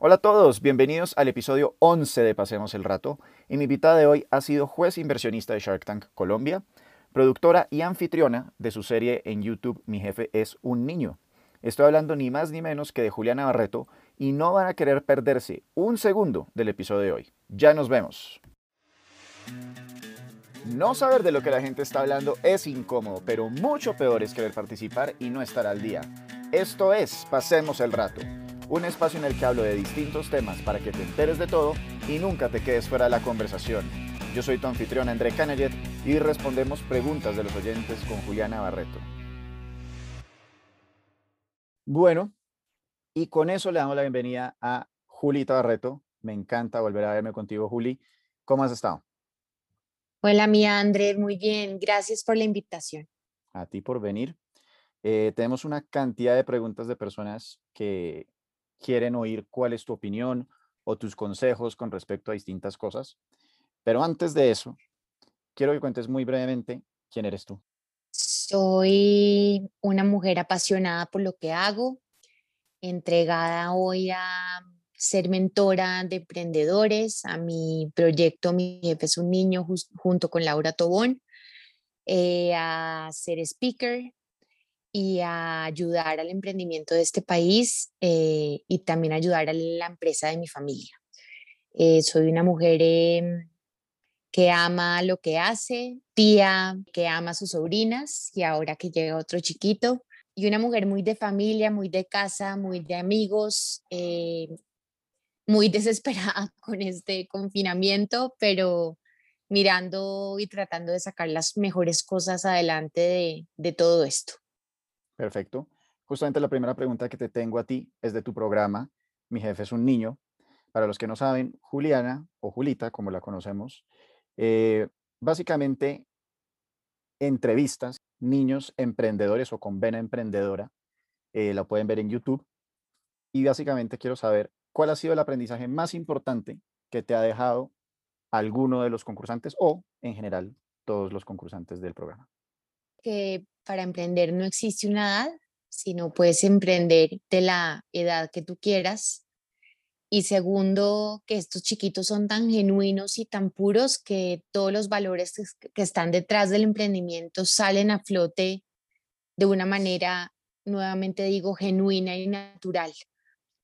Hola a todos, bienvenidos al episodio 11 de Pasemos el Rato. Y mi invitada de hoy ha sido juez inversionista de Shark Tank Colombia, productora y anfitriona de su serie en YouTube Mi jefe es un niño. Estoy hablando ni más ni menos que de Juliana Barreto y no van a querer perderse un segundo del episodio de hoy. Ya nos vemos. No saber de lo que la gente está hablando es incómodo, pero mucho peor es querer participar y no estar al día. Esto es Pasemos el Rato un espacio en el que hablo de distintos temas para que te enteres de todo y nunca te quedes fuera de la conversación. Yo soy tu anfitrión André Canaget y respondemos preguntas de los oyentes con Juliana Barreto. Bueno, y con eso le damos la bienvenida a Julita Barreto. Me encanta volver a verme contigo, Juli. ¿Cómo has estado? Hola, mía André, muy bien. Gracias por la invitación. A ti por venir. Eh, tenemos una cantidad de preguntas de personas que quieren oír cuál es tu opinión o tus consejos con respecto a distintas cosas. Pero antes de eso, quiero que cuentes muy brevemente quién eres tú. Soy una mujer apasionada por lo que hago, entregada hoy a ser mentora de emprendedores, a mi proyecto Mi jefe es un niño junto con Laura Tobón, eh, a ser speaker, y a ayudar al emprendimiento de este país eh, y también ayudar a la empresa de mi familia. Eh, soy una mujer em, que ama lo que hace, tía que ama a sus sobrinas y ahora que llega otro chiquito, y una mujer muy de familia, muy de casa, muy de amigos, eh, muy desesperada con este confinamiento, pero mirando y tratando de sacar las mejores cosas adelante de, de todo esto. Perfecto. Justamente la primera pregunta que te tengo a ti es de tu programa. Mi jefe es un niño. Para los que no saben, Juliana o Julita, como la conocemos, eh, básicamente entrevistas niños emprendedores o con vena emprendedora. Eh, la pueden ver en YouTube. Y básicamente quiero saber cuál ha sido el aprendizaje más importante que te ha dejado alguno de los concursantes o en general todos los concursantes del programa que para emprender no existe una edad, sino puedes emprender de la edad que tú quieras. Y segundo, que estos chiquitos son tan genuinos y tan puros que todos los valores que están detrás del emprendimiento salen a flote de una manera, nuevamente digo, genuina y natural,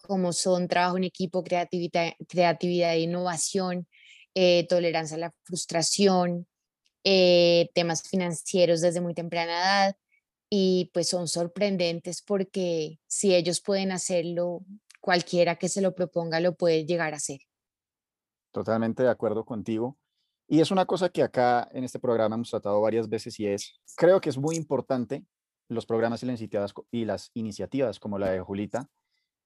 como son trabajo en equipo, creatividad, creatividad e innovación, eh, tolerancia a la frustración, eh, temas financieros desde muy temprana edad y pues son sorprendentes porque si ellos pueden hacerlo, cualquiera que se lo proponga lo puede llegar a hacer. Totalmente de acuerdo contigo. Y es una cosa que acá en este programa hemos tratado varias veces y es, creo que es muy importante los programas y las iniciativas, y las iniciativas como la de Julita,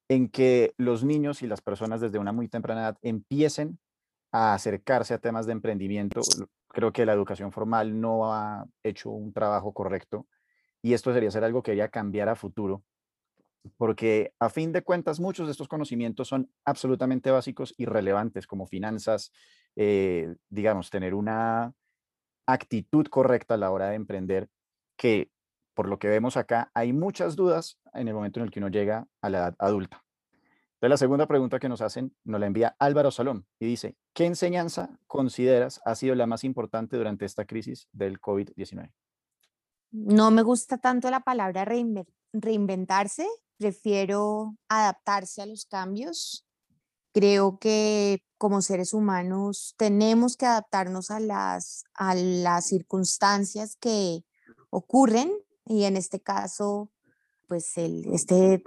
en que los niños y las personas desde una muy temprana edad empiecen a acercarse a temas de emprendimiento. Creo que la educación formal no ha hecho un trabajo correcto y esto debería ser algo que debería cambiar a futuro, porque a fin de cuentas muchos de estos conocimientos son absolutamente básicos y relevantes, como finanzas, eh, digamos, tener una actitud correcta a la hora de emprender, que por lo que vemos acá hay muchas dudas en el momento en el que uno llega a la edad adulta. Entonces, la segunda pregunta que nos hacen nos la envía Álvaro Salón y dice, ¿qué enseñanza consideras ha sido la más importante durante esta crisis del COVID-19? No me gusta tanto la palabra reinventarse, prefiero adaptarse a los cambios. Creo que como seres humanos tenemos que adaptarnos a las, a las circunstancias que ocurren y en este caso, pues el, este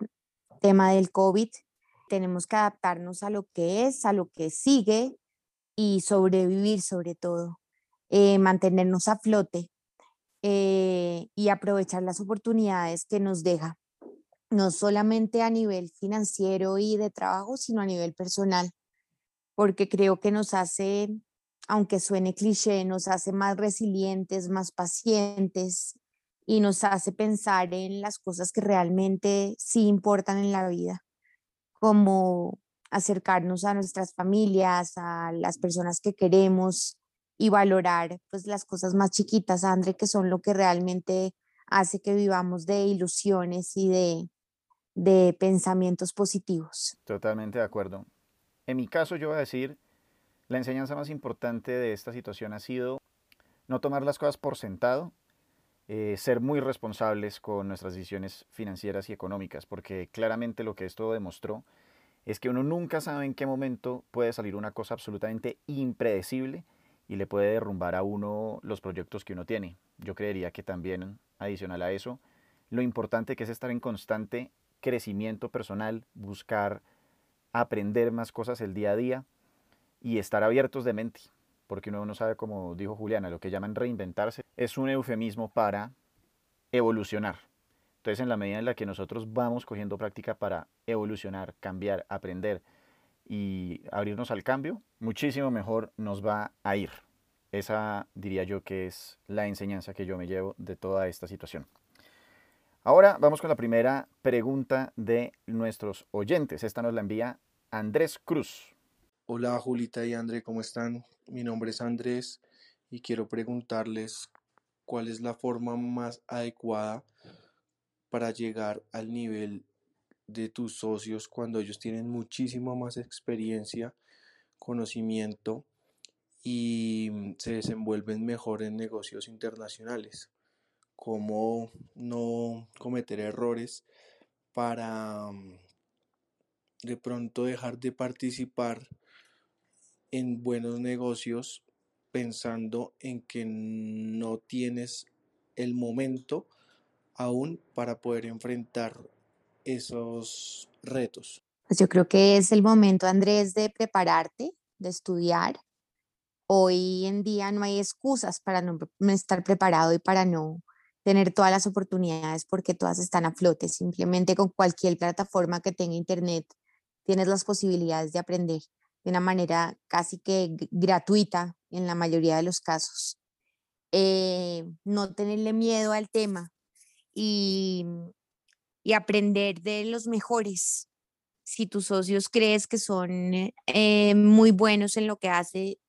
tema del COVID tenemos que adaptarnos a lo que es, a lo que sigue y sobrevivir sobre todo, eh, mantenernos a flote eh, y aprovechar las oportunidades que nos deja, no solamente a nivel financiero y de trabajo, sino a nivel personal, porque creo que nos hace, aunque suene cliché, nos hace más resilientes, más pacientes y nos hace pensar en las cosas que realmente sí importan en la vida como acercarnos a nuestras familias, a las personas que queremos y valorar pues las cosas más chiquitas, André, que son lo que realmente hace que vivamos de ilusiones y de, de pensamientos positivos. Totalmente de acuerdo. En mi caso yo voy a decir, la enseñanza más importante de esta situación ha sido no tomar las cosas por sentado, eh, ser muy responsables con nuestras decisiones financieras y económicas, porque claramente lo que esto demostró es que uno nunca sabe en qué momento puede salir una cosa absolutamente impredecible y le puede derrumbar a uno los proyectos que uno tiene. Yo creería que también, adicional a eso, lo importante que es estar en constante crecimiento personal, buscar aprender más cosas el día a día y estar abiertos de mente, porque uno no sabe, como dijo Juliana, lo que llaman reinventarse es un eufemismo para evolucionar. Entonces, en la medida en la que nosotros vamos cogiendo práctica para evolucionar, cambiar, aprender y abrirnos al cambio, muchísimo mejor nos va a ir. Esa diría yo que es la enseñanza que yo me llevo de toda esta situación. Ahora vamos con la primera pregunta de nuestros oyentes. Esta nos la envía Andrés Cruz. Hola Julita y André, ¿cómo están? Mi nombre es Andrés y quiero preguntarles cuál es la forma más adecuada para llegar al nivel de tus socios cuando ellos tienen muchísima más experiencia, conocimiento y se desenvuelven mejor en negocios internacionales cómo no cometer errores para mm, de pronto dejar de participar en buenos negocios pensando en que no tienes el momento aún para poder enfrentar esos retos. Pues yo creo que es el momento, Andrés, de prepararte, de estudiar. Hoy en día no hay excusas para no estar preparado y para no tener todas las oportunidades porque todas están a flote. Simplemente con cualquier plataforma que tenga internet tienes las posibilidades de aprender de una manera casi que gratuita en la mayoría de los casos. Eh, no tenerle miedo al tema y, y, aprender de los mejores. Si tus socios crees que son eh, muy buenos en lo que hace,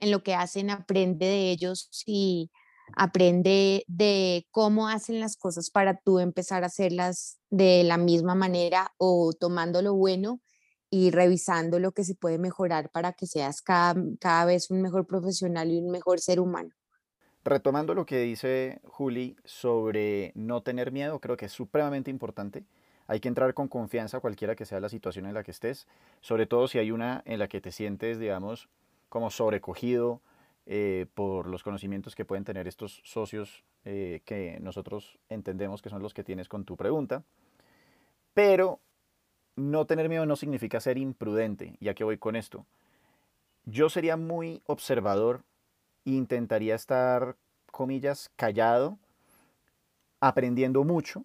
en lo que hacen, aprende de ellos y aprende de cómo hacen las cosas para tú empezar a hacerlas de la misma manera o tomando lo bueno y revisando lo que se puede mejorar para que seas cada, cada vez un mejor profesional y un mejor ser humano. Retomando lo que dice Juli sobre no tener miedo, creo que es supremamente importante. Hay que entrar con confianza cualquiera que sea la situación en la que estés, sobre todo si hay una en la que te sientes, digamos, como sobrecogido, eh, por los conocimientos que pueden tener estos socios eh, que nosotros entendemos que son los que tienes con tu pregunta. Pero no tener miedo no significa ser imprudente. ¿Y a qué voy con esto? Yo sería muy observador e intentaría estar, comillas, callado, aprendiendo mucho,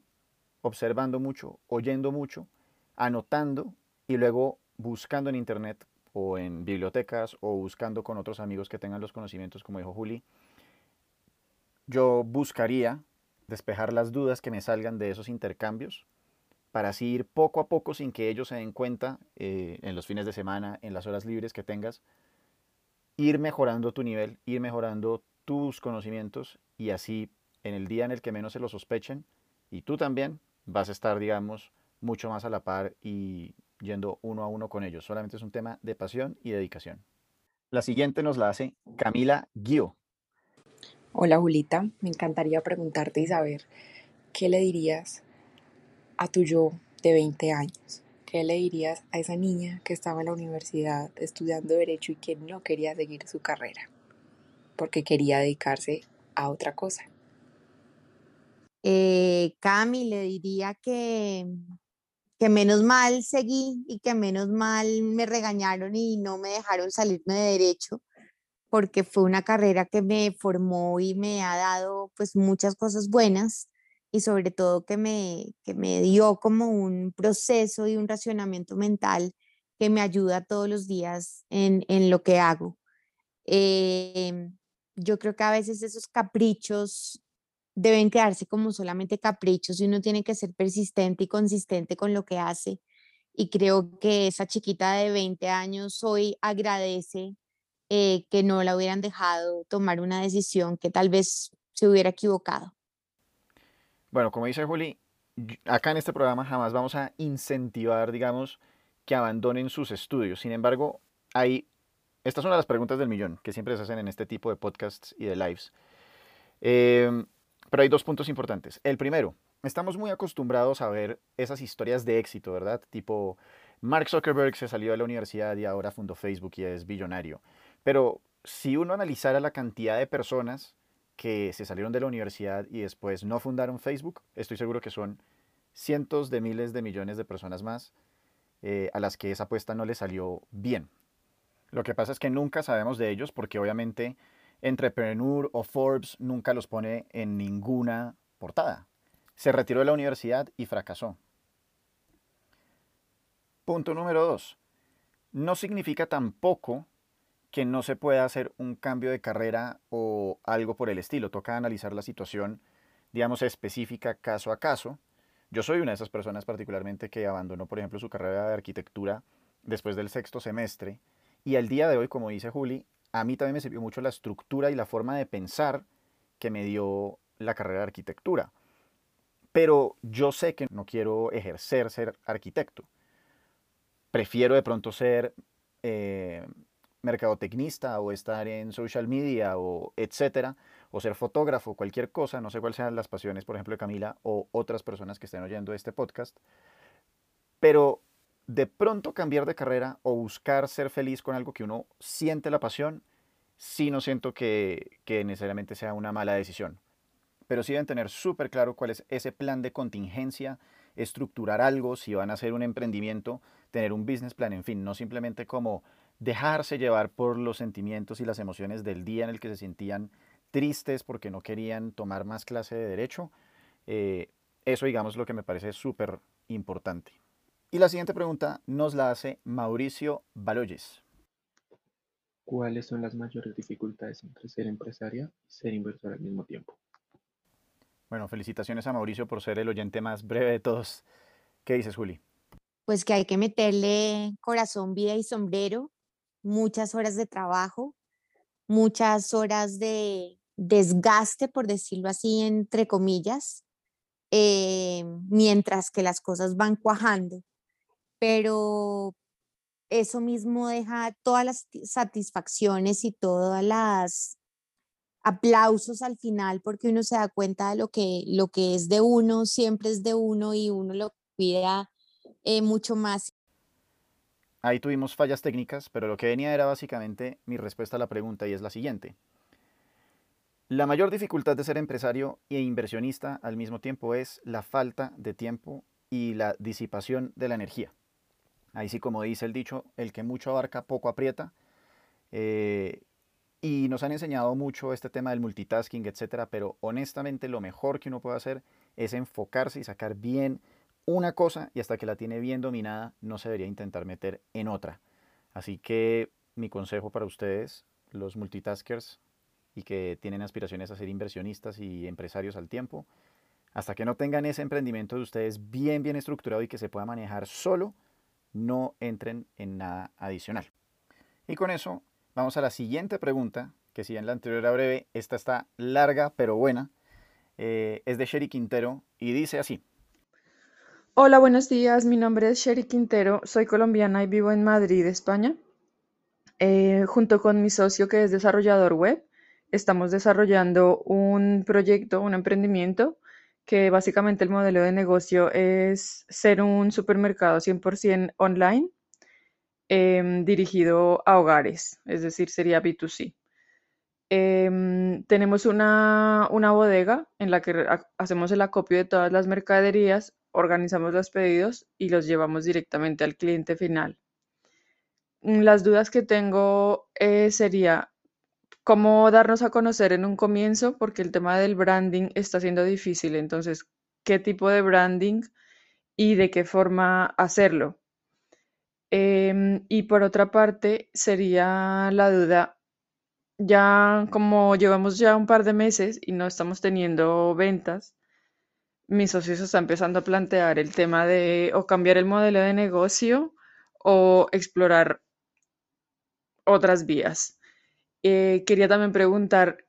observando mucho, oyendo mucho, anotando y luego buscando en internet o en bibliotecas o buscando con otros amigos que tengan los conocimientos, como dijo Juli, yo buscaría despejar las dudas que me salgan de esos intercambios para así ir poco a poco sin que ellos se den cuenta eh, en los fines de semana, en las horas libres que tengas, ir mejorando tu nivel, ir mejorando tus conocimientos y así en el día en el que menos se lo sospechen y tú también vas a estar, digamos, mucho más a la par y yendo uno a uno con ellos. Solamente es un tema de pasión y dedicación. La siguiente nos la hace Camila Guío. Hola Julita, me encantaría preguntarte y saber qué le dirías a tu yo de 20 años. ¿Qué le dirías a esa niña que estaba en la universidad estudiando derecho y que no quería seguir su carrera porque quería dedicarse a otra cosa? Eh, Cami, le diría que que menos mal seguí y que menos mal me regañaron y no me dejaron salirme de derecho, porque fue una carrera que me formó y me ha dado pues muchas cosas buenas y sobre todo que me, que me dio como un proceso y un racionamiento mental que me ayuda todos los días en, en lo que hago. Em, yo creo que a veces esos caprichos deben quedarse como solamente caprichos y uno tiene que ser persistente y consistente con lo que hace. Y creo que esa chiquita de 20 años hoy agradece eh, que no la hubieran dejado tomar una decisión que tal vez se hubiera equivocado. Bueno, como dice Juli, acá en este programa jamás vamos a incentivar, digamos, que abandonen sus estudios. Sin embargo, hay, esta es una de las preguntas del millón que siempre se hacen en este tipo de podcasts y de lives. Em, pero hay dos puntos importantes. El primero, estamos muy acostumbrados a ver esas historias de éxito, ¿verdad? Tipo, Mark Zuckerberg se salió de la universidad y ahora fundó Facebook y es billonario. Pero si uno analizara la cantidad de personas que se salieron de la universidad y después no fundaron Facebook, estoy seguro que son cientos de miles de millones de personas más eh, a las que esa apuesta no les salió bien. Lo que pasa es que nunca sabemos de ellos porque obviamente Entrepreneur o Forbes nunca los pone en ninguna portada. Se retiró de la universidad y fracasó. Punto número dos. No significa tampoco que no se pueda hacer un cambio de carrera o algo por el estilo. Toca analizar la situación, digamos, específica caso a caso. Yo soy una de esas personas particularmente que abandonó, por ejemplo, su carrera de arquitectura después del sexto semestre. Y al día de hoy, como dice Juli, a mí también me sirvió mucho la estructura y la forma de pensar que me dio la carrera de arquitectura. Pero yo sé que no quiero ejercer ser arquitecto. Prefiero de pronto ser eh, mercadotecnista o estar en social media o etcétera, o ser fotógrafo, cualquier cosa, no sé cuáles sean las pasiones, por ejemplo, de Camila o otras personas que estén oyendo este podcast, pero de pronto cambiar de carrera o buscar ser feliz con algo que uno siente la pasión, sí no siento que, que necesariamente sea una mala decisión. Pero sí deben tener súper claro cuál es ese plan de contingencia, estructurar algo, si van a hacer un emprendimiento, tener un business plan, en fin, no simplemente como dejarse llevar por los sentimientos y las emociones del día en el que se sentían tristes porque no querían tomar más clase de derecho. Eh, eso, digamos, lo que me parece súper importante. Y la siguiente pregunta nos la hace Mauricio Baloyes. ¿Cuáles son las mayores dificultades entre ser empresaria y ser inversor al mismo tiempo? Bueno, felicitaciones a Mauricio por ser el oyente más breve de todos. ¿Qué dices, Juli? Pues que hay que meterle corazón, vida y sombrero, muchas horas de trabajo, muchas horas de desgaste, por decirlo así, entre comillas, eh, mientras que las cosas van cuajando. Pero eso mismo deja todas las ti- satisfacciones y todas las aplausos al final porque uno se da cuenta de lo que, lo que es de uno, siempre es de uno y uno lo cuida eh, mucho más. Ahí tuvimos fallas técnicas, pero lo que venía era básicamente mi respuesta a la pregunta y es la siguiente. La mayor dificultad de ser empresario e inversionista al mismo tiempo es la falta de tiempo y la disipación de la energía. Ahí sí, como dice el dicho, el que mucho abarca, poco aprieta. Eh, y nos han enseñado mucho este tema del multitasking, etcétera, pero honestamente lo mejor que uno puede hacer es enfocarse y sacar bien una cosa y hasta que la tiene bien dominada no se debería intentar meter en otra. Así que mi consejo para ustedes, los multitaskers y que tienen aspiraciones a ser inversionistas y empresarios al tiempo, hasta que no tengan ese emprendimiento de ustedes bien, bien estructurado y que se pueda manejar solo, no entren en nada adicional. Y con eso vamos a la siguiente pregunta, que si en la anterior era breve, esta está larga pero buena. Eh, es de Sherry Quintero y dice así. Hola, buenos días. Mi nombre es Sherry Quintero. Soy colombiana y vivo en Madrid, España. Eh, junto con mi socio que es desarrollador web, estamos desarrollando un proyecto, un emprendimiento que básicamente el modelo de negocio es ser un supermercado 100% online em, dirigido a hogares, es decir, sería B2C. Em, tenemos una, una bodega en la que ha- hacemos el acopio de todas las mercaderías, organizamos los pedidos y los llevamos directamente al cliente final. Mm, Las dudas que tengo eh, sería cómo darnos a conocer en un comienzo, porque el tema del branding está siendo difícil. Entonces, ¿qué tipo de branding y de qué forma hacerlo? Em, y por otra parte, sería la duda, ya como llevamos ya un par de meses y no estamos teniendo ventas, mi socio se está empezando a plantear el tema de o cambiar el modelo de negocio o explorar otras vías. Eh, quería también preguntar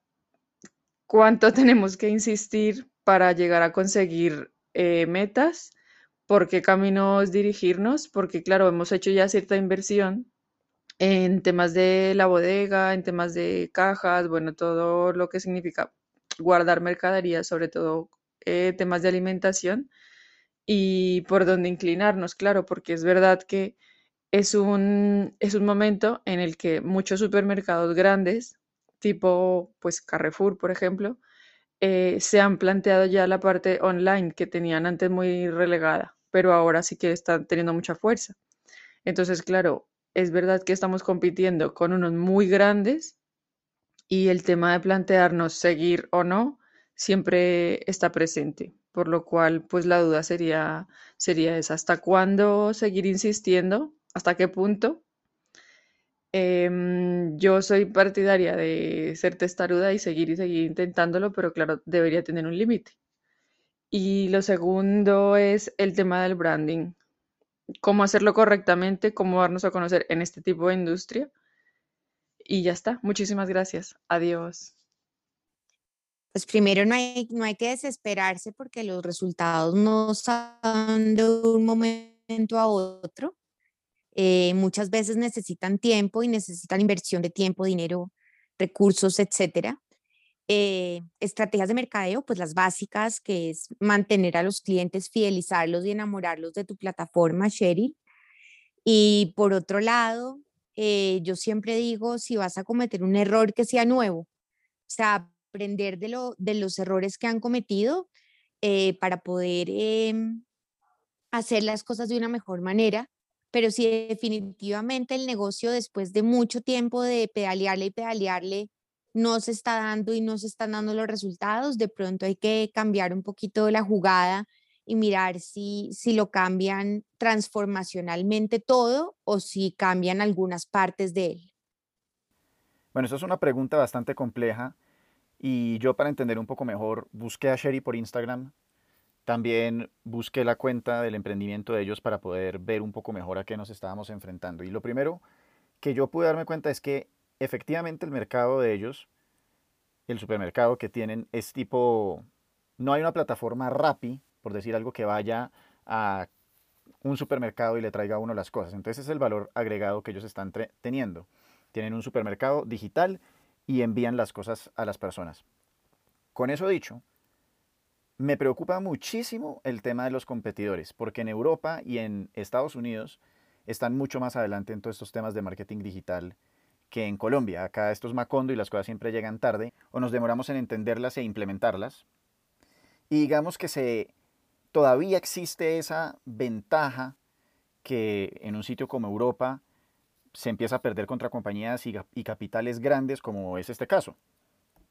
cuánto tenemos que insistir para llegar a conseguir eh, metas, por qué caminos dirigirnos, porque claro, hemos hecho ya cierta inversión en temas de la bodega, en temas de cajas, bueno, todo lo que significa guardar mercadería, sobre todo eh, temas de alimentación y por dónde inclinarnos, claro, porque es verdad que es un, es un momento en el que muchos supermercados grandes, tipo pues Carrefour, por ejemplo, eh, se han planteado ya la parte online que tenían antes muy relegada, pero ahora sí que están teniendo mucha fuerza. Entonces, claro, es verdad que estamos compitiendo con unos muy grandes y el tema de plantearnos seguir o no siempre está presente, por lo cual pues la duda sería, sería esa, ¿hasta cuándo seguir insistiendo? ¿Hasta qué punto? Em, yo soy partidaria de ser testaruda y seguir y seguir intentándolo, pero claro, debería tener un límite. Y lo segundo es el tema del branding. Cómo hacerlo correctamente, cómo darnos a conocer en este tipo de industria. Y ya está. Muchísimas gracias. Adiós. Pues primero no hay, no hay que desesperarse porque los resultados no están de un momento a otro. Eh, muchas veces necesitan tiempo y necesitan inversión de tiempo, dinero, recursos, etcétera. Eh, estrategias de mercadeo, pues las básicas, que es mantener a los clientes, fidelizarlos y enamorarlos de tu plataforma, Sherry. Y por otro lado, eh, yo siempre digo, si vas a cometer un error que sea nuevo, o sea, aprender de, lo, de los errores que han cometido eh, para poder em, hacer las cosas de una mejor manera. Pero si definitivamente el negocio después de mucho tiempo de pedalearle y pedalearle no se está dando y no se están dando los resultados, de pronto hay que cambiar un poquito la jugada y mirar si, si lo cambian transformacionalmente todo o si cambian algunas partes de él. Bueno, eso es una pregunta bastante compleja y yo para entender un poco mejor busqué a Sherry por Instagram, también busqué la cuenta del emprendimiento de ellos para poder ver un poco mejor a qué nos estábamos enfrentando. Y lo primero que yo pude darme cuenta es que efectivamente el mercado de ellos, el supermercado que tienen, es tipo, no hay una plataforma Rappi, por decir algo, que vaya a un supermercado y le traiga a uno las cosas. Entonces es el valor agregado que ellos están teniendo. Tienen un supermercado digital y envían las cosas a las personas. Con eso dicho, me preocupa muchísimo el tema de los competidores, porque en Europa y en Estados Unidos están mucho más adelante en todos estos temas de marketing digital que en Colombia. Acá esto es Macondo y las cosas siempre llegan tarde o nos demoramos en entenderlas e implementarlas. Y digamos que se, todavía existe esa ventaja que en un sitio como Europa se empieza a perder contra compañías y, capitales grandes como es este caso.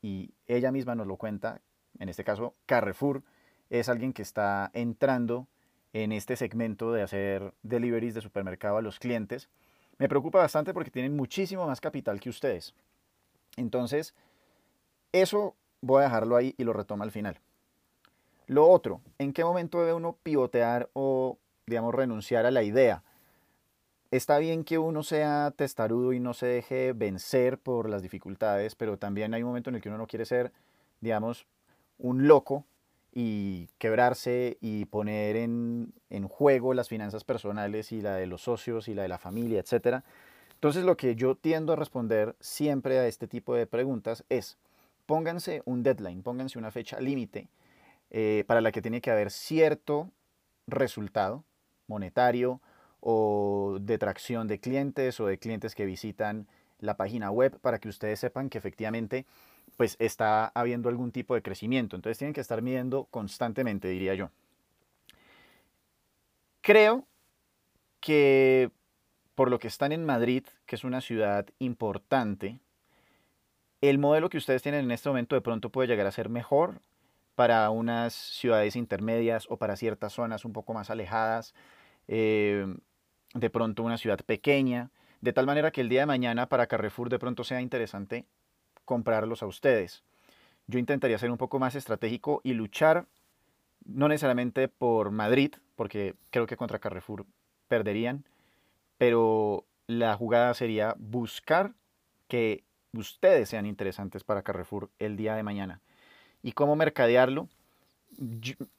Y ella misma nos lo cuenta, en este caso Carrefour es alguien que está entrando en este segmento de hacer deliveries de supermercado a los clientes me preocupa bastante porque tienen muchísimo más capital que ustedes. Entonces, eso voy a dejarlo ahí y lo retomo al final. Lo otro, ¿en qué momento debe uno pivotear o, digamos, renunciar a la idea? Está bien que uno sea testarudo y no se deje vencer por las dificultades, pero también hay un momento en el que uno no quiere ser, digamos, un loco y quebrarse y poner en, juego las finanzas personales y la de los socios y la de la familia, etc. Entonces lo que yo tiendo a responder siempre a este tipo de preguntas es, pónganse un deadline, pónganse una fecha límite eh, para la que tiene que haber cierto resultado monetario o de tracción de clientes o de clientes que visitan la página web para que ustedes sepan que efectivamente pues está habiendo algún tipo de crecimiento. Entonces tienen que estar midiendo constantemente, diría yo. Creo que por lo que están en Madrid, que es una ciudad importante, el modelo que ustedes tienen en este momento de pronto puede llegar a ser mejor para unas ciudades intermedias o para ciertas zonas un poco más alejadas, eh, de pronto una ciudad pequeña, de tal manera que el día de mañana para Carrefour de pronto sea interesante comprarlos a ustedes. Yo intentaría ser un poco más estratégico y luchar, no necesariamente por Madrid, porque creo que contra Carrefour perderían, pero la jugada sería buscar que ustedes sean interesantes para Carrefour el día de mañana. ¿Y cómo mercadearlo?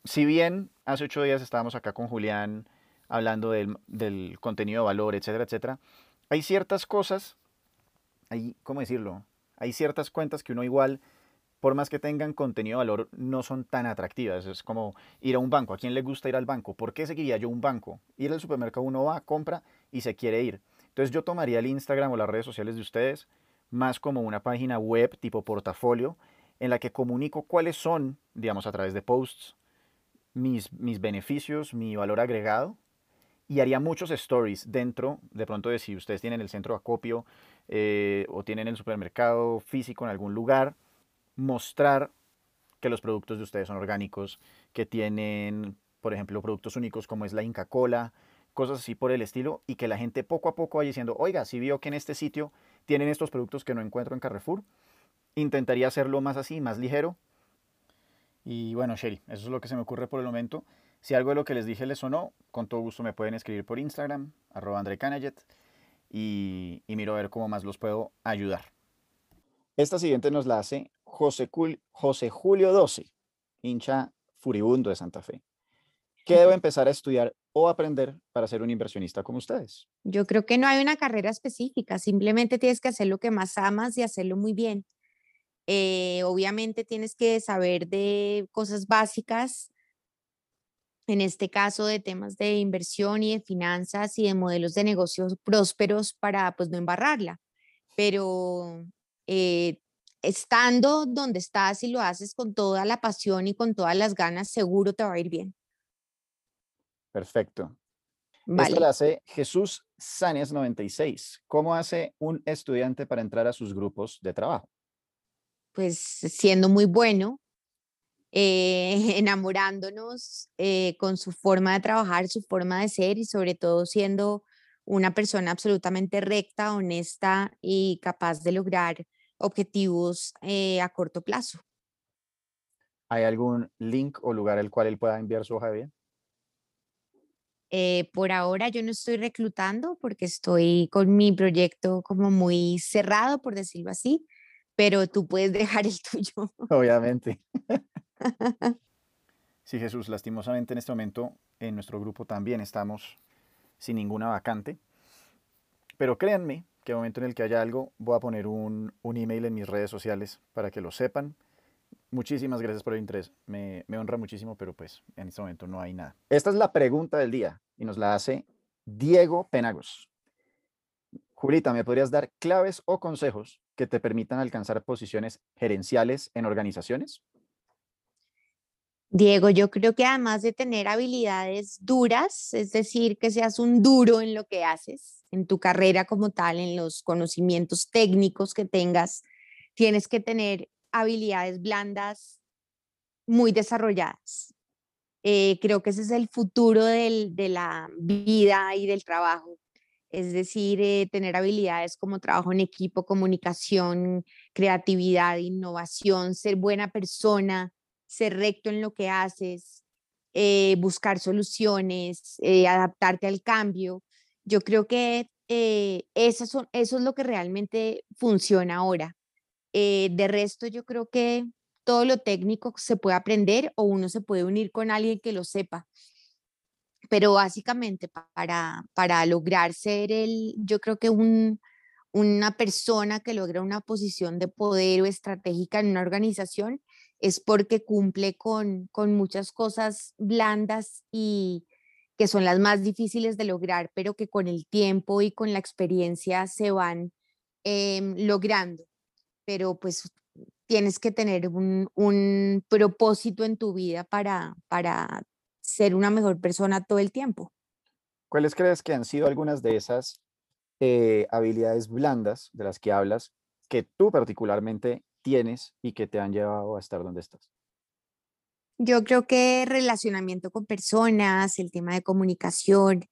si bien hace ocho días estábamos acá con Julián hablando del, del, contenido de valor, etcétera, etcétera, hay ciertas cosas, hay, ¿cómo decirlo? Hay ciertas cuentas que uno igual, por más que tengan contenido de valor, no son tan atractivas. Es como ir a un banco. ¿A quién le gusta ir al banco? ¿Por qué seguiría yo un banco? Ir al supermercado, uno va, compra y se quiere ir. Entonces yo tomaría el Instagram o las redes sociales de ustedes más como una página web tipo portafolio en la que comunico cuáles son, digamos, a través de posts, mis, mis beneficios, mi valor agregado y haría muchos stories dentro, de pronto de si ustedes tienen el centro de acopio eh, o tienen el supermercado físico en algún lugar, mostrar que los productos de ustedes son orgánicos, que tienen, por ejemplo, productos únicos como es la Inca Cola, cosas así por el estilo, y que la gente poco a poco vaya diciendo, oiga, si vio que en este sitio tienen estos productos que no encuentro en Carrefour, intentaría hacerlo más así, más ligero. Y bueno, Sherry, eso es lo que se me ocurre por el momento. Si algo de lo que les dije les sonó, con todo gusto me pueden escribir por Instagram, arroba y, y miro a ver cómo más los puedo ayudar. Esta siguiente nos la hace José, José Julio 12, hincha furibundo de Santa Fe. ¿Qué debo empezar a estudiar o aprender para ser un inversionista como ustedes? Yo creo que no hay una carrera específica, simplemente tienes que hacer lo que más amas y hacerlo muy bien. Eh, obviamente tienes que saber de cosas básicas, en este caso de temas de inversión y de finanzas y de modelos de negocios prósperos para pues no embarrarla. Pero eh, estando donde estás y lo haces con toda la pasión y con todas las ganas, seguro te va a ir bien. Perfecto. Vale. Esto lo hace Jesús Sánchez 96. ¿Cómo hace un estudiante para entrar a sus grupos de trabajo? Pues siendo muy bueno, eh, enamorándonos eh, con su forma de trabajar, su forma de ser y sobre todo siendo una persona absolutamente recta, honesta y capaz de lograr objetivos eh, a corto plazo. ¿Hay algún link o lugar al cual él pueda enviar su hoja de vida? Eh, por ahora yo no estoy reclutando porque estoy con mi proyecto como muy cerrado, por decirlo así, pero tú puedes dejar el tuyo. Obviamente. Sí, Jesús, lastimosamente en este momento en nuestro grupo también estamos sin ninguna vacante, pero créanme que el momento en el que haya algo voy a poner un, un email en mis redes sociales para que lo sepan Muchísimas gracias por el interés. Me, me, honra muchísimo, pero pues en este momento no hay nada. Esta es la pregunta del día y nos la hace Diego Penagos. Julita, ¿me podrías dar claves o consejos que te permitan alcanzar posiciones gerenciales en organizaciones? Diego, yo creo que además de tener habilidades duras, es decir, que seas un duro en lo que haces, en tu carrera como tal, en los conocimientos técnicos que tengas, tienes que tener habilidades blandas muy desarrolladas. Eh, creo que ese es el futuro de la vida y del trabajo. Es decir, eh, tener habilidades como trabajo en equipo, comunicación, creatividad, innovación, ser buena persona, ser recto en lo que haces, eh, buscar soluciones, adaptarte al cambio. Yo creo que eso, son, eso es lo que realmente funciona ahora. Eh, de resto, yo creo que todo lo técnico se puede aprender o uno se puede unir con alguien que lo sepa. Pero básicamente para, para lograr ser el, yo creo que un, una persona que logra una posición de poder o estratégica en una organización es porque cumple con, con muchas cosas blandas y que son las más difíciles de lograr, pero que con el tiempo y con la experiencia se van em, logrando pero pues tienes que tener un, propósito en tu vida para, para ser una mejor persona todo el tiempo. ¿Cuáles crees que han sido algunas de esas eh, habilidades blandas de las que hablas que tú particularmente tienes y que te han llevado a estar donde estás? Yo creo que relacionamiento con personas, el tema de comunicación,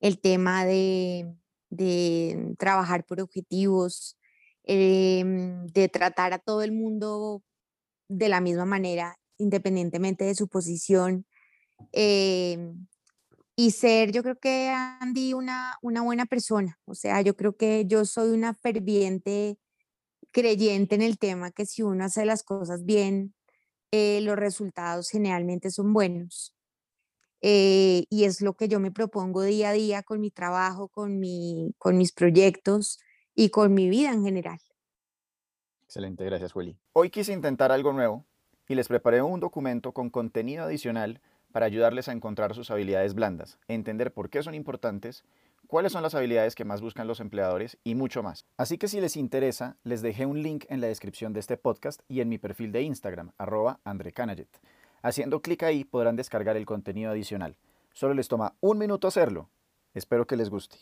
el tema de, de trabajar por objetivos, Em, de tratar a todo el mundo de la misma manera, independientemente de su posición. Em, y ser, yo creo que Andy, una, una buena persona. O sea, yo creo que yo soy una ferviente creyente en el tema que si uno hace las cosas bien, eh, los resultados generalmente son buenos. Eh, y es lo que yo me propongo día a día con mi trabajo, con, mi, con mis proyectos y con mi vida en general. Excelente, gracias, Willy. Hoy quise intentar algo nuevo y les preparé un documento con contenido adicional para ayudarles a encontrar sus habilidades blandas, entender por qué son importantes, cuáles son las habilidades que más buscan los empleadores y mucho más. Así que si les interesa, les dejé un link en la descripción de este podcast y en mi perfil de Instagram, arroba Haciendo clic ahí podrán descargar el contenido adicional. Solo les toma un minuto hacerlo. Espero que les guste.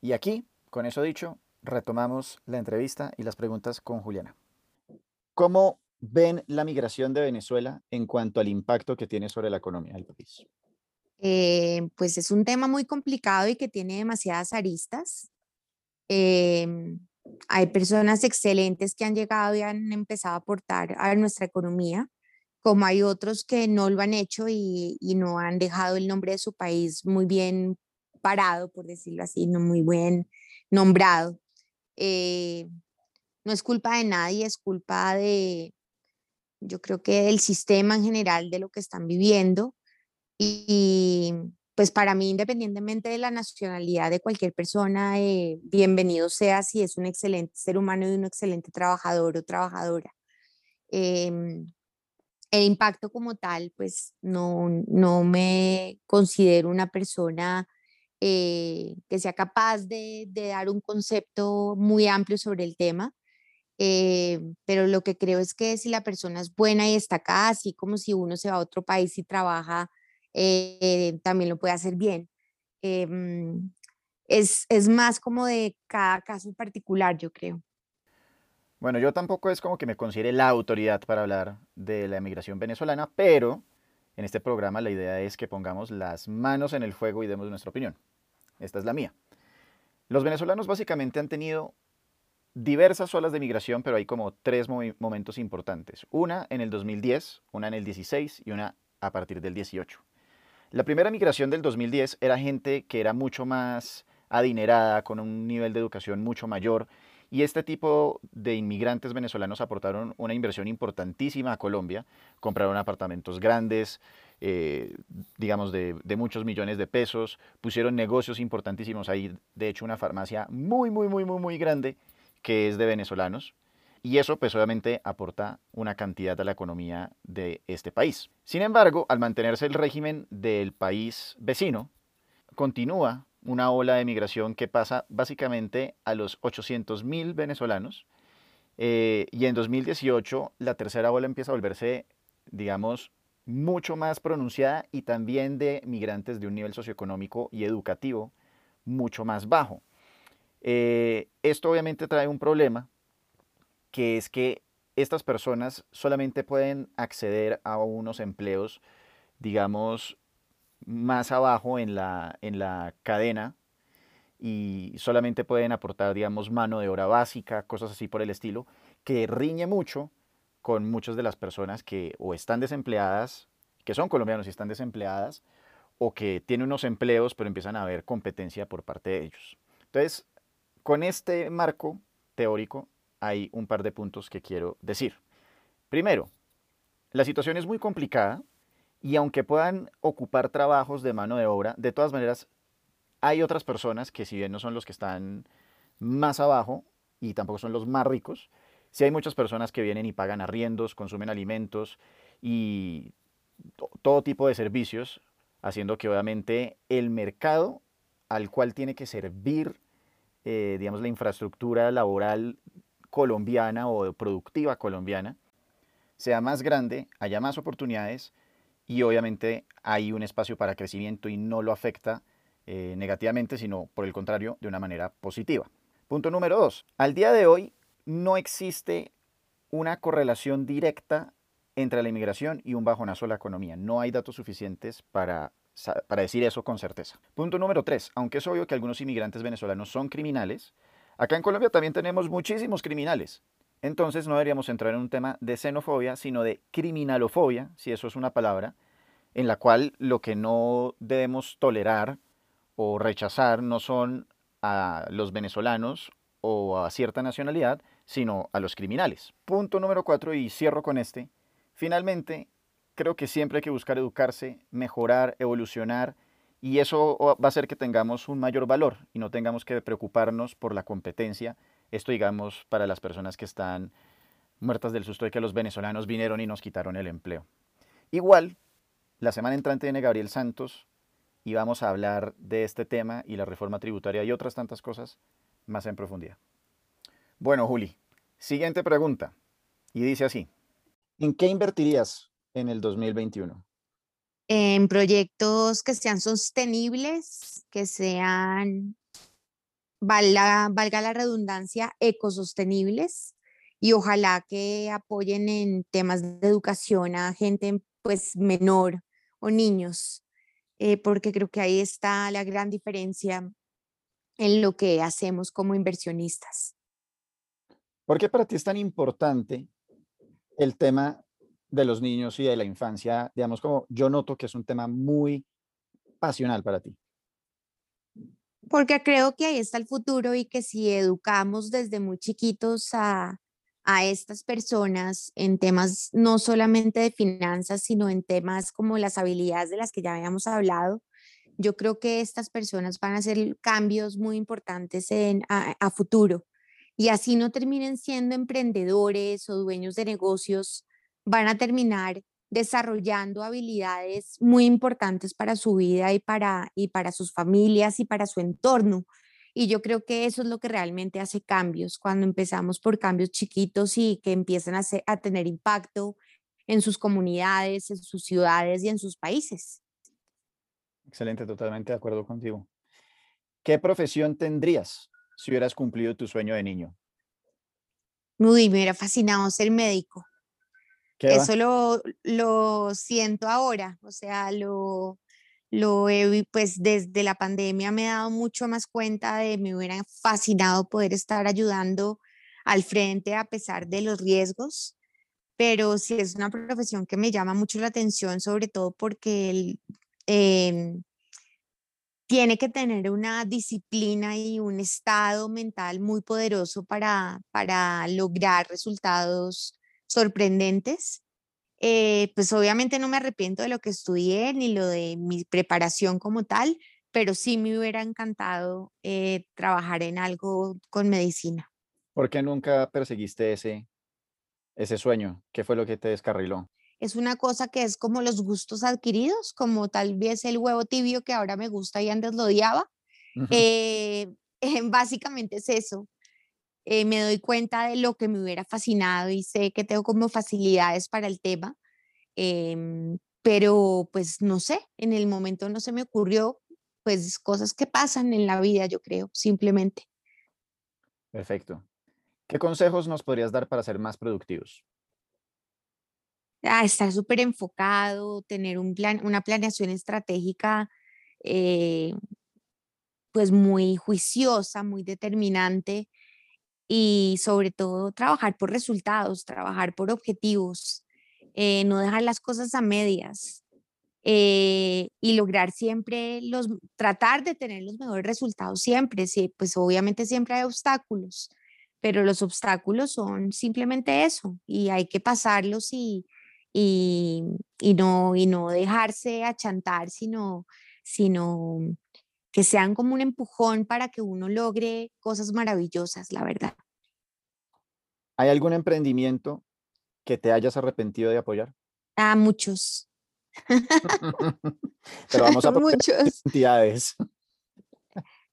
Y aquí, con eso dicho, retomamos la entrevista y las preguntas con Juliana. ¿Cómo ven la migración de Venezuela en cuanto al impacto que tiene sobre la economía del país? Eh, pues es un tema muy complicado y que tiene demasiadas aristas. Em, hay personas excelentes que han llegado y han empezado a aportar a nuestra economía, como hay otros que no lo han hecho y, no han dejado el nombre de su país muy bien parado, por decirlo así, no muy bien nombrado. Eh, no es culpa de nadie, es culpa de, yo creo que del sistema en general de lo que están viviendo. Y, pues para mí, independientemente de la nacionalidad de cualquier persona, eh, bienvenido sea si es un excelente ser humano y un excelente trabajador o trabajadora. Em, el impacto como tal, pues no, no me considero una persona eh, que sea capaz de, de, dar un concepto muy amplio sobre el tema. Eh, pero lo que creo es que si la persona es buena y está acá, así como si uno se va a otro país y trabaja, eh, también lo puede hacer bien. Em, es, es más como de cada caso en particular, yo creo. Bueno, yo tampoco es como que me considere la autoridad para hablar de la emigración venezolana, pero en este programa la idea es que pongamos las manos en el fuego y demos nuestra opinión. Esta es la mía. Los venezolanos básicamente han tenido diversas olas de migración, pero hay como tres momentos importantes. Una en el 2010, una en el 16 y una a partir del 18. La primera migración del 2010 era gente que era mucho más adinerada, con un nivel de educación mucho mayor, y este tipo de inmigrantes venezolanos aportaron una inversión importantísima a Colombia, compraron apartamentos grandes, eh, digamos, de, de, muchos millones de pesos, pusieron negocios importantísimos ahí, de hecho una farmacia muy, muy, muy, muy, muy grande que es de venezolanos, y eso pues obviamente aporta una cantidad a la economía de este país. Sin embargo, al mantenerse el régimen del país vecino, continúa una ola de migración que pasa básicamente a los 800.000 venezolanos, eh, y en 2018 la tercera ola empieza a volverse, digamos, mucho más pronunciada y también de migrantes de un nivel socioeconómico y educativo mucho más bajo. Eh, esto obviamente trae un problema, que es que estas personas solamente pueden acceder a unos empleos, digamos, más abajo en la, en la cadena y solamente pueden aportar, digamos, mano de obra básica, cosas así por el estilo, que riñe mucho con muchas de las personas que o están desempleadas, que son colombianos y están desempleadas, o que tienen unos empleos pero empiezan a haber competencia por parte de ellos. Entonces, con este marco teórico hay un par de puntos que quiero decir. Primero, la situación es muy complicada y aunque puedan ocupar trabajos de mano de obra, de todas maneras hay otras personas que si bien no son los que están más abajo y tampoco son los más ricos, sí hay muchas personas que vienen y pagan arriendos, consumen alimentos y todo tipo de servicios, haciendo que obviamente el mercado al cual tiene que servir eh, digamos, la infraestructura laboral colombiana o productiva colombiana sea más grande, haya más oportunidades y obviamente hay un espacio para crecimiento y no lo afecta eh, negativamente, sino por el contrario, de una manera positiva. Punto número dos. Al día de hoy no existe una correlación directa entre la inmigración y un bajonazo de la economía. No hay datos suficientes para para decir eso con certeza. Punto número tres, aunque es obvio que algunos inmigrantes venezolanos son criminales, acá en Colombia también tenemos muchísimos criminales. Entonces no deberíamos entrar en un tema de xenofobia, sino de criminalofobia, si eso es una palabra, en la cual lo que no debemos tolerar o rechazar no son a los venezolanos o a cierta nacionalidad, sino a los criminales. Punto número cuatro, y cierro con este, Finalmente, creo que siempre hay que buscar educarse, mejorar, evolucionar, y eso va a hacer que tengamos un mayor valor y no tengamos que preocuparnos por la competencia. Esto, digamos, para las personas que están muertas del susto de que los venezolanos vinieron y nos quitaron el empleo. Igual, la semana entrante viene Gabriel Santos y vamos a hablar de este tema y la reforma tributaria y otras tantas cosas más en profundidad. Bueno, Juli, siguiente pregunta. Y dice así, ¿en qué invertirías en el 2021? En proyectos que sean sostenibles, que sean, valga, valga la redundancia, ecosostenibles y ojalá que apoyen en temas de educación a gente pues menor o niños eh, porque creo que ahí está la gran diferencia en lo que hacemos como inversionistas. ¿Por qué para ti es tan importante el tema de los niños y de la infancia? Digamos, como yo noto que es un tema muy pasional para ti. Porque creo que ahí está el futuro y que si educamos desde muy chiquitos a, a estas personas en temas no solamente de finanzas, sino en temas como las habilidades de las que ya habíamos hablado. Yo creo que estas personas van a hacer cambios muy importantes en, a, futuro y así no terminen siendo emprendedores o dueños de negocios, van a terminar desarrollando habilidades muy importantes para su vida y para, y para sus familias y para su entorno. Y yo creo que eso es lo que realmente hace cambios, cuando empezamos por cambios chiquitos y que empiezan a, a tener impacto en sus comunidades, en sus ciudades y en sus países. Excelente, totalmente de acuerdo contigo. ¿Qué profesión tendrías si hubieras cumplido tu sueño de niño? Uy, me hubiera fascinado ser médico. Eso lo, lo siento ahora, o sea, lo, lo he, pues desde la pandemia me he dado mucho más cuenta de, me hubiera fascinado poder estar ayudando al frente a pesar de los riesgos, pero sí es una profesión que me llama mucho la atención, sobre todo porque él, em, tiene que tener una disciplina y un estado mental muy poderoso para, para lograr resultados sorprendentes eh, pues obviamente no me arrepiento de lo que estudié ni lo de mi preparación como tal, pero sí me hubiera encantado eh, trabajar en algo con medicina. ¿Por qué nunca perseguiste ese, ese sueño? ¿Qué fue lo que te descarriló? Es una cosa que es como los gustos adquiridos, como tal vez el huevo tibio que ahora me gusta y antes lo odiaba. Eh, básicamente es eso. Eh, me doy cuenta de lo que me hubiera fascinado y sé que tengo como facilidades para el tema, em, pero pues no sé, en el momento no se me ocurrió, pues cosas que pasan en la vida, yo creo, simplemente. Perfecto. ¿Qué consejos nos podrías dar para ser más productivos? Ah, estar súper enfocado, tener un plan, una planeación estratégica, eh, pues muy juiciosa, muy determinante y sobre todo trabajar por resultados, trabajar por objetivos, eh, no dejar las cosas a medias eh, y lograr siempre los, tratar de tener los mejores resultados siempre. Sí, pues obviamente siempre hay obstáculos, pero los obstáculos son simplemente eso y hay que pasarlos y, y, no, y no dejarse achantar, sino, sino que sean como un empujón para que uno logre cosas maravillosas, la verdad. ¿Hay algún emprendimiento que te hayas arrepentido de apoyar? Ah, muchos. pero vamos a muchos. entidades.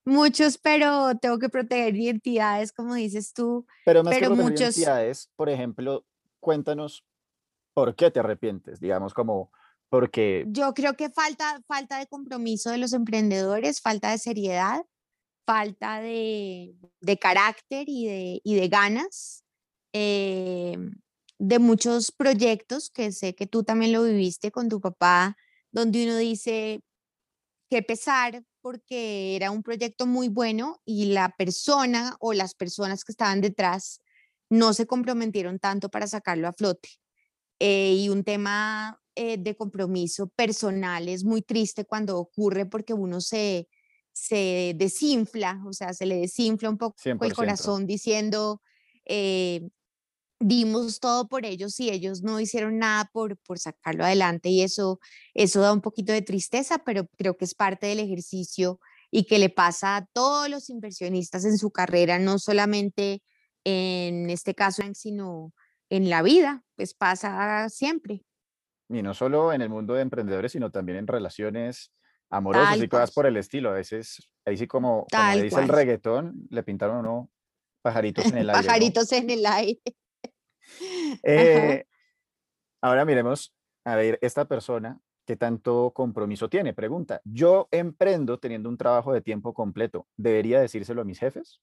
Muchos, pero tengo que proteger identidades, como dices tú. Pero más que muchos... por ejemplo, cuéntanos por qué te arrepientes, digamos, como porque... Yo creo que falta, falta de compromiso de los emprendedores, falta de seriedad, falta de, carácter y de, de ganas eh, de muchos proyectos que sé que tú también lo viviste con tu papá, donde uno dice, qué pesar porque era un proyecto muy bueno y la persona o las personas que estaban detrás no se comprometieron tanto para sacarlo a flote. Eh, y un tema eh, de compromiso personal es muy triste cuando ocurre porque uno se, se desinfla, o sea, se le desinfla un poco el corazón diciendo, eh, dimos todo por ellos y ellos no hicieron nada por, por sacarlo adelante y eso, eso da un poquito de tristeza, pero creo que es parte del ejercicio y que le pasa a todos los inversionistas en su carrera, no solamente en este caso, sino en la vida, pues pasa siempre. Y no solo en el mundo de emprendedores, sino también en relaciones amorosas y cosas por el estilo. A veces, ahí sí como, como dice el reggaetón, le pintaron uno pajaritos en el aire. Pajaritos en el aire. Eh, ahora miremos, a ver, esta persona, ¿qué tanto compromiso tiene? Pregunta, yo emprendo teniendo un trabajo de tiempo completo, ¿debería decírselo a mis jefes?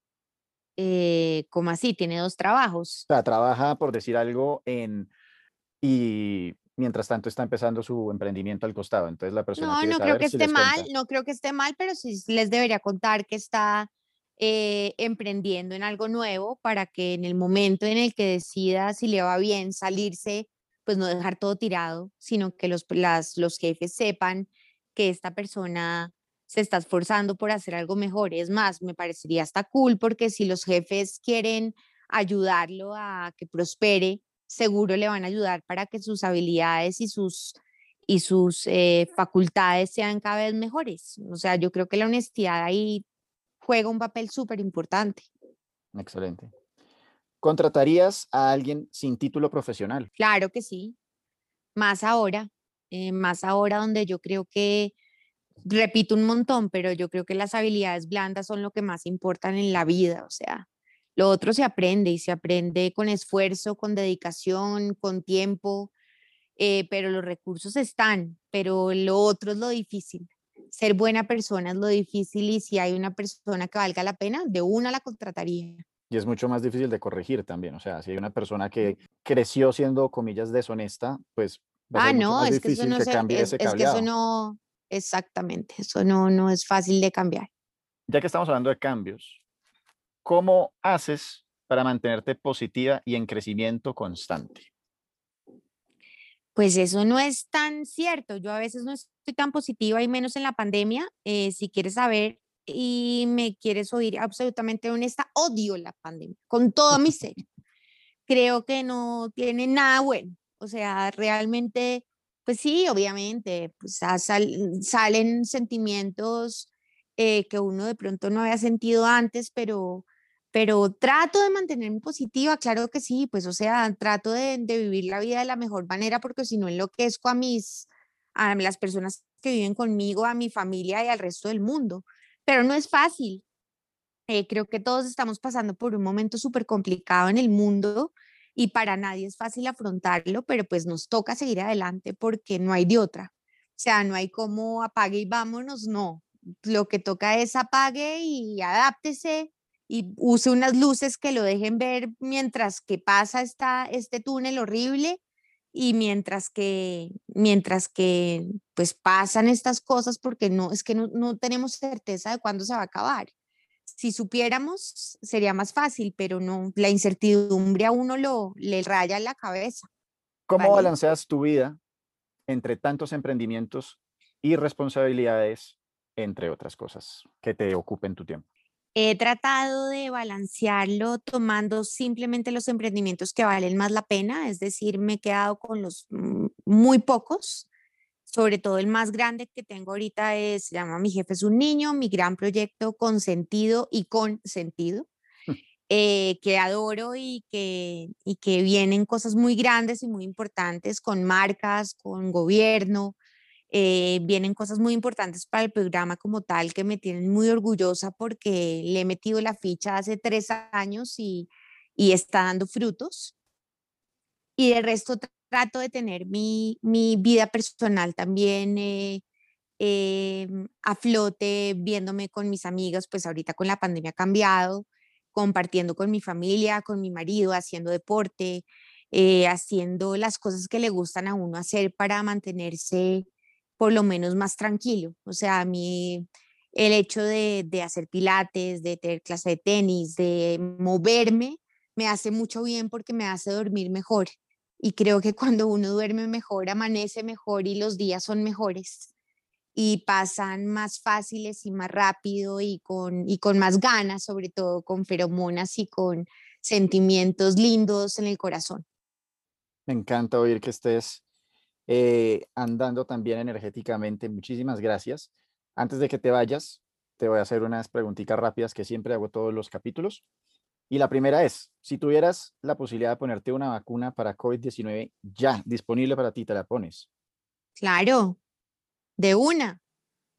Eh, ¿Cómo así? ¿Tiene dos trabajos? O sea, trabaja, por decir algo, en... Y mientras tanto está empezando su emprendimiento al costado. Entonces la persona... No, no creo que esté mal, no creo que esté mal, pero sí les debería contar que está eh, emprendiendo en algo nuevo para que en el momento en el que decida si le va bien salirse, pues no dejar todo tirado, sino que los, las, los jefes sepan que esta persona se está esforzando por hacer algo mejor. Es más, me parecería hasta cool porque si los jefes quieren ayudarlo a que prospere, seguro le van a ayudar para que sus habilidades y sus, y sus eh, facultades sean cada vez mejores. O sea, yo creo que la honestidad ahí juega un papel súper importante. Excelente. ¿Contratarías a alguien sin título profesional? Claro que sí. Más ahora, eh, más ahora donde yo creo que, repito un montón, pero yo creo que las habilidades blandas son lo que más importan en la vida. O sea, lo otro se aprende y se aprende con esfuerzo, con dedicación, con tiempo, eh, pero los recursos están, pero lo otro es lo difícil ser buena persona es lo difícil y si hay una persona que valga la pena, de una la contrataría. Y es mucho más difícil de corregir también, o sea, si hay una persona que creció siendo, comillas, deshonesta, pues va a ah, ser no, más es que, eso no que cambie ese es que eso no, exactamente, eso no, no es fácil de cambiar. Ya que estamos hablando de cambios, ¿cómo haces para mantenerte positiva y en crecimiento constante? Pues eso no es tan cierto. Yo a veces no estoy tan positiva y menos en la pandemia. Eh, si quieres saber y me quieres oír absolutamente honesta, odio la pandemia con todo mi ser. Creo que no tiene nada bueno. O sea, realmente, pues sí, obviamente, pues salen sentimientos eh, que uno de pronto no había sentido antes, pero pero trato de mantenerme positiva, claro que sí, pues o sea, trato de, vivir la vida de la mejor manera porque si no enloquezco a mis, a las personas que viven conmigo, a mi familia y al resto del mundo. Pero no es fácil. Eh, creo que todos estamos pasando por un momento súper complicado en el mundo y para nadie es fácil afrontarlo, pero pues nos toca seguir adelante porque no hay de otra. O sea, no hay como apague y vámonos, no. Lo que toca es apague y adáptese y use unas luces que lo dejen ver mientras que pasa esta, este túnel horrible y mientras que, mientras que pues pasan estas cosas porque no, es que no, no tenemos certeza de cuándo se va a acabar. Si supiéramos sería más fácil, pero no, la incertidumbre a uno lo, le raya la cabeza. ¿Cómo balanceas tu vida entre tantos emprendimientos y responsabilidades, entre otras cosas, que te ocupen tu tiempo? He tratado de balancearlo tomando simplemente los emprendimientos que valen más la pena, es decir, me he quedado con los mm, muy pocos, sobre todo el más grande que tengo ahorita es, se llama Mi jefe es un niño, mi gran proyecto con sentido y con sentido, eh, que adoro y que, y que vienen cosas muy grandes y muy importantes con marcas, con gobierno, eh, vienen cosas muy importantes para el programa como tal que me tienen muy orgullosa porque le he metido la ficha hace tres años y, y está dando frutos. Y de resto trato de tener mi, mi vida personal también eh, em, a flote, viéndome con mis amigos, pues ahorita con la pandemia ha cambiado, compartiendo con mi familia, con mi marido, haciendo deporte, eh, haciendo las cosas que le gustan a uno hacer para mantenerse por lo menos más tranquilo. O sea, a mí el hecho de, hacer pilates, de tener clase de tenis, de moverme, me hace mucho bien porque me hace dormir mejor. Y creo que cuando uno duerme mejor, amanece mejor y los días son mejores y pasan más fáciles y más rápido y con, y con más ganas, sobre todo con feromonas y con sentimientos lindos en el corazón. Me encanta oír que estés eh, andando también energéticamente. Muchísimas gracias. Antes de que te vayas, te voy a hacer unas preguntitas rápidas que siempre hago todos los capítulos. Y la primera es, si tuvieras la posibilidad de ponerte una vacuna para COVID-19 ya disponible para ti, ¿te la pones? Claro, de una,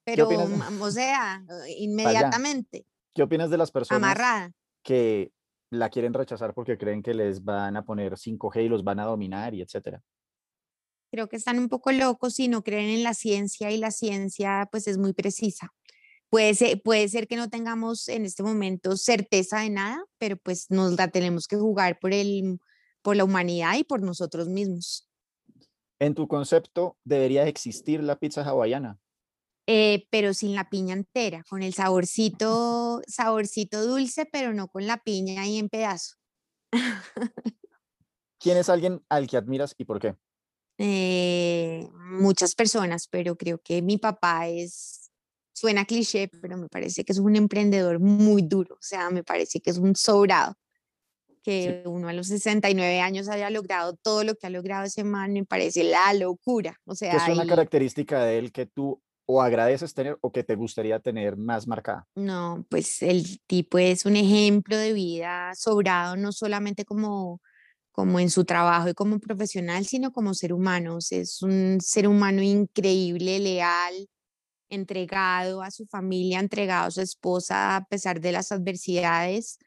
pero, mm, o sea, inmediatamente, ¿Qué opinas de las personas amarrada. que la quieren rechazar porque creen que les van a poner 5G y los van a dominar y etcétera? Creo que están un poco locos y no creen en la ciencia y la ciencia pues es muy precisa. Puede ser, puede ser que no tengamos en este momento certeza de nada, pero pues nos la tenemos que jugar por el, por la humanidad y por nosotros mismos. En tu concepto, debería existir la pizza hawaiana. Eh, pero sin la piña entera, con el saborcito, saborcito dulce, pero no con la piña ahí en pedazo. ¿Quién es alguien al que admiras y por qué? Eh, muchas personas, pero creo que mi papá es, suena cliché, pero me parece que es un emprendedor muy duro, o sea, me parece que es un sobrado, que uno a los 69 años haya logrado todo lo que ha logrado ese man, me parece la locura, o ¿Qué sea, es una y- característica de él que tú o agradeces tener o que te gustaría tener más marcada? no, pues el tipo es un ejemplo de vida sobrado, no solamente como como en su trabajo y como profesional, sino como ser humano. o sea, Es un ser humano increíble, leal, entregado a su familia, entregado a su esposa a pesar de las adversidades.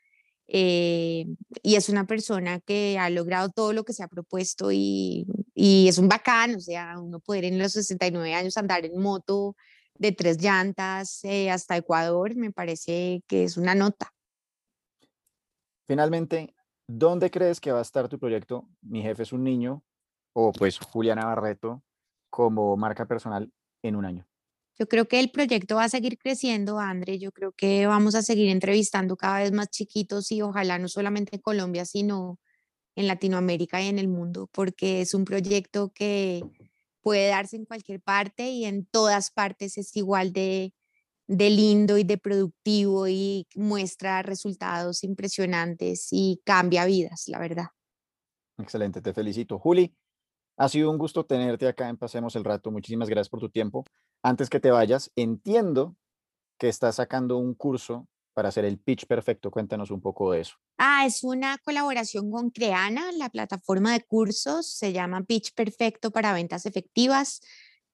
eh, y es una persona que ha logrado todo lo que se ha propuesto y, y es un bacán, o sea, uno poder en los 69 años andar en moto de tres llantas eh, hasta Ecuador, me parece que es una nota. Finalmente, ¿dónde crees que va a estar tu proyecto Mi jefe es un niño o pues Juliana Barreto como marca personal en un año? Yo creo que el proyecto va a seguir creciendo, André. Yo creo que vamos a seguir entrevistando cada vez más chiquitos y ojalá no solamente en Colombia, sino en Latinoamérica y en el mundo, porque es un proyecto que puede darse en cualquier parte y en todas partes es igual de, de lindo y de productivo y muestra resultados impresionantes y cambia vidas, la verdad. Excelente, te felicito. Juli, ha sido un gusto tenerte acá en Pasemos el Rato. Muchísimas gracias por tu tiempo. Antes que te vayas, entiendo que estás sacando un curso para hacer el pitch perfecto. Cuéntanos un poco de eso. Ah, es una colaboración con Creana, la plataforma de cursos, se llama Pitch Perfecto para Ventas Efectivas.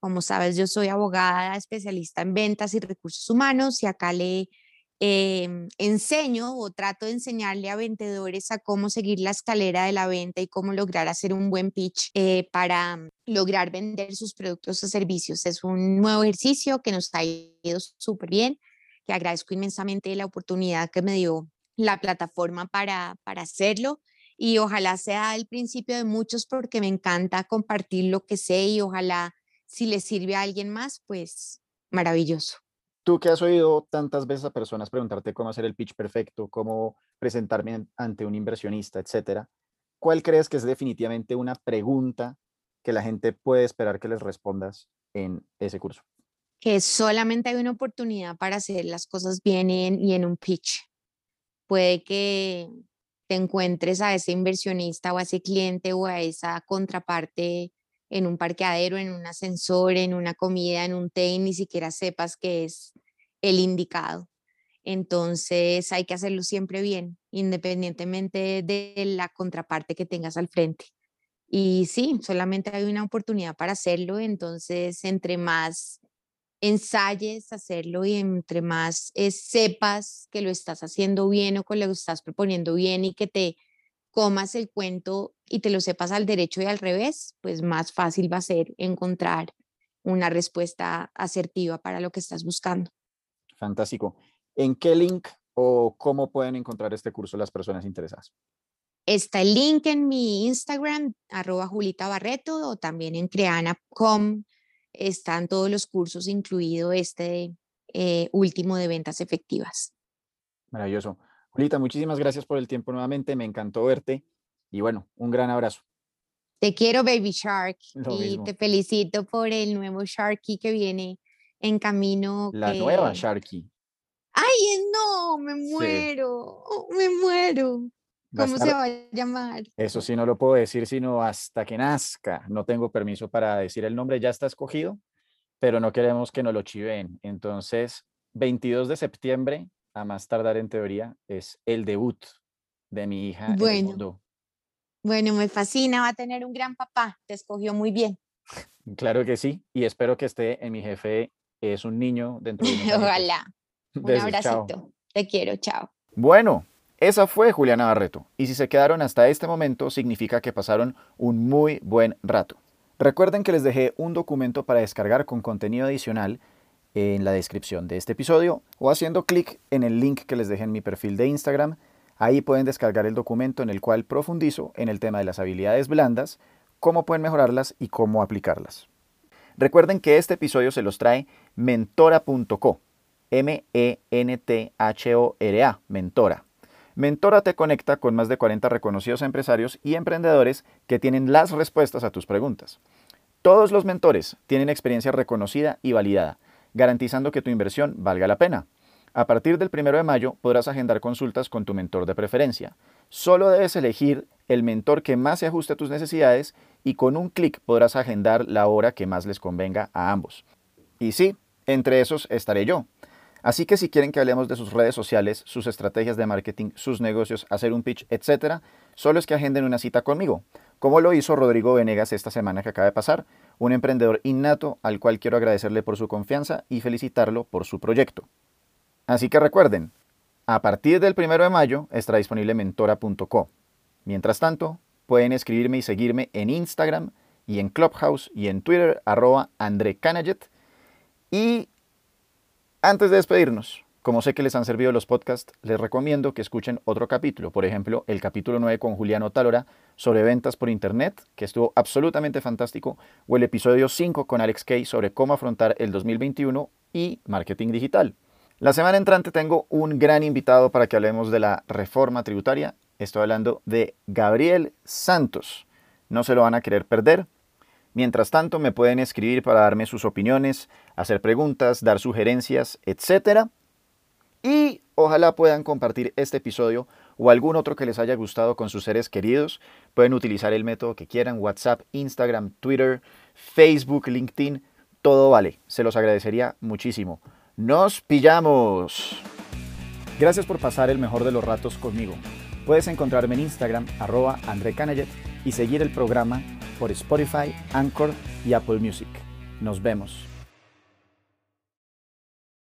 Como sabes, yo soy abogada especialista en ventas y recursos humanos y acá le em, enseño o trato de enseñarle a vendedores a cómo seguir la escalera de la venta y cómo lograr hacer un buen pitch eh, para mm, lograr vender sus productos o servicios. Es un nuevo ejercicio que nos ha ido súper bien, que agradezco inmensamente la oportunidad que me dio la plataforma para, para hacerlo y ojalá sea el principio de muchos porque me encanta compartir lo que sé y ojalá si le sirve a alguien más, pues maravilloso. Tú que has oído tantas veces a personas preguntarte cómo hacer el pitch perfecto, cómo presentarme an- ante un inversionista, etcétera, ¿cuál crees que es definitivamente una pregunta que la gente puede esperar que les respondas en ese curso? Que solamente hay una oportunidad para hacer las cosas bien en- y en un pitch. Puede que te encuentres a ese inversionista o a ese cliente o a esa contraparte en un parqueadero, en un ascensor, en una comida, en un té y ni siquiera sepas que es el indicado. Entonces hay que hacerlo siempre bien, independientemente de la contraparte que tengas al frente. Y sí, solamente hay una oportunidad para hacerlo, entonces entre más ensayes hacerlo y entre más eh, sepas que lo estás haciendo bien o que lo estás proponiendo bien y que te comas el cuento y te lo sepas al derecho y al revés, pues más fácil va a ser encontrar una respuesta asertiva para lo que estás buscando. Fantástico. ¿En qué link o cómo pueden encontrar este curso las personas interesadas? Está el link en mi Instagram, arroba Julita Barreto, o también en creana.com. Están todos los cursos, incluido este eh, último de ventas efectivas. Maravilloso. Julita, muchísimas gracias por el tiempo nuevamente. Me encantó verte. Y bueno, un gran abrazo. Te quiero, Baby Shark, Lo y mismo. te felicito por el nuevo Sharky que viene en camino. La nueva que- Sharky. ¡Ay, no! Me Sí. muero, me muero. ¿Cómo se estar- va a llamar? Eso sí no lo puedo decir sino hasta que nazca. No tengo permiso para decir el nombre, ya está escogido, pero no queremos que nos lo chiven. Entonces, 22 de septiembre, a más tardar en teoría, es el debut de mi hija en el Bueno. mundo. Bueno, me fascina, va a tener un gran papá, te escogió muy bien. Claro que sí, y espero que esté en mi jefe. Es un niño dentro de. Ojalá. Un Besos, chao. abracito. Te quiero, chao. Bueno, esa fue Juliana Barreto. Y si se quedaron hasta este momento, significa que pasaron un muy buen rato. Recuerden que les dejé un documento para descargar con contenido adicional en la descripción de este episodio o haciendo clic en el link que les dejé en mi perfil de Instagram. Ahí pueden descargar el documento en el cual profundizo en el tema de las habilidades blandas, cómo pueden mejorarlas y cómo aplicarlas. Recuerden que este episodio se los trae mentora.co, M-E-N-T-H-O-R-A, Mentora. Mentora te conecta con más de 40 reconocidos empresarios y emprendedores que tienen las respuestas a tus preguntas. Todos los mentores tienen experiencia reconocida y validada, garantizando que tu inversión valga la pena. A partir del 1 de mayo podrás agendar consultas con tu mentor de preferencia. Solo debes elegir el mentor que más se ajuste a tus necesidades y con un clic podrás agendar la hora que más les convenga a ambos. Y sí, entre esos estaré yo. Así que si quieren que hablemos de sus redes sociales, sus estrategias de marketing, sus negocios, hacer un pitch, etc., solo es que agenden una cita conmigo, como lo hizo Rodrigo Venegas esta semana que acaba de pasar, un emprendedor innato al cual quiero agradecerle por su confianza y felicitarlo por su proyecto. Así que recuerden, a partir del 1 de mayo estará disponible mentora.co. Mientras tanto, pueden escribirme y seguirme en Instagram y en Clubhouse y en Twitter, arroba André Canaget. Y antes de despedirnos, como sé que les han servido los podcasts, les recomiendo que escuchen otro capítulo, por ejemplo, el capítulo 9 con Juliano Talora sobre ventas por Internet, que estuvo absolutamente fantástico, o el episodio 5 con Alex Kay sobre cómo afrontar el 2021 y marketing digital. La semana entrante tengo un gran invitado para que hablemos de la reforma tributaria. Estoy hablando de Gabriel Santos. No se lo van a querer perder. Mientras tanto, me pueden escribir para darme sus opiniones, hacer preguntas, dar sugerencias, etc. Y ojalá puedan compartir este episodio o algún otro que les haya gustado con sus seres queridos. Pueden utilizar el método que quieran, WhatsApp, Instagram, Twitter, Facebook, LinkedIn, todo vale. Se los agradecería muchísimo. Nos pillamos. Gracias por pasar el mejor de los ratos conmigo. Puedes encontrarme en Instagram, arroba André y seguir el programa por Spotify, Anchor y Apple Music. Nos vemos.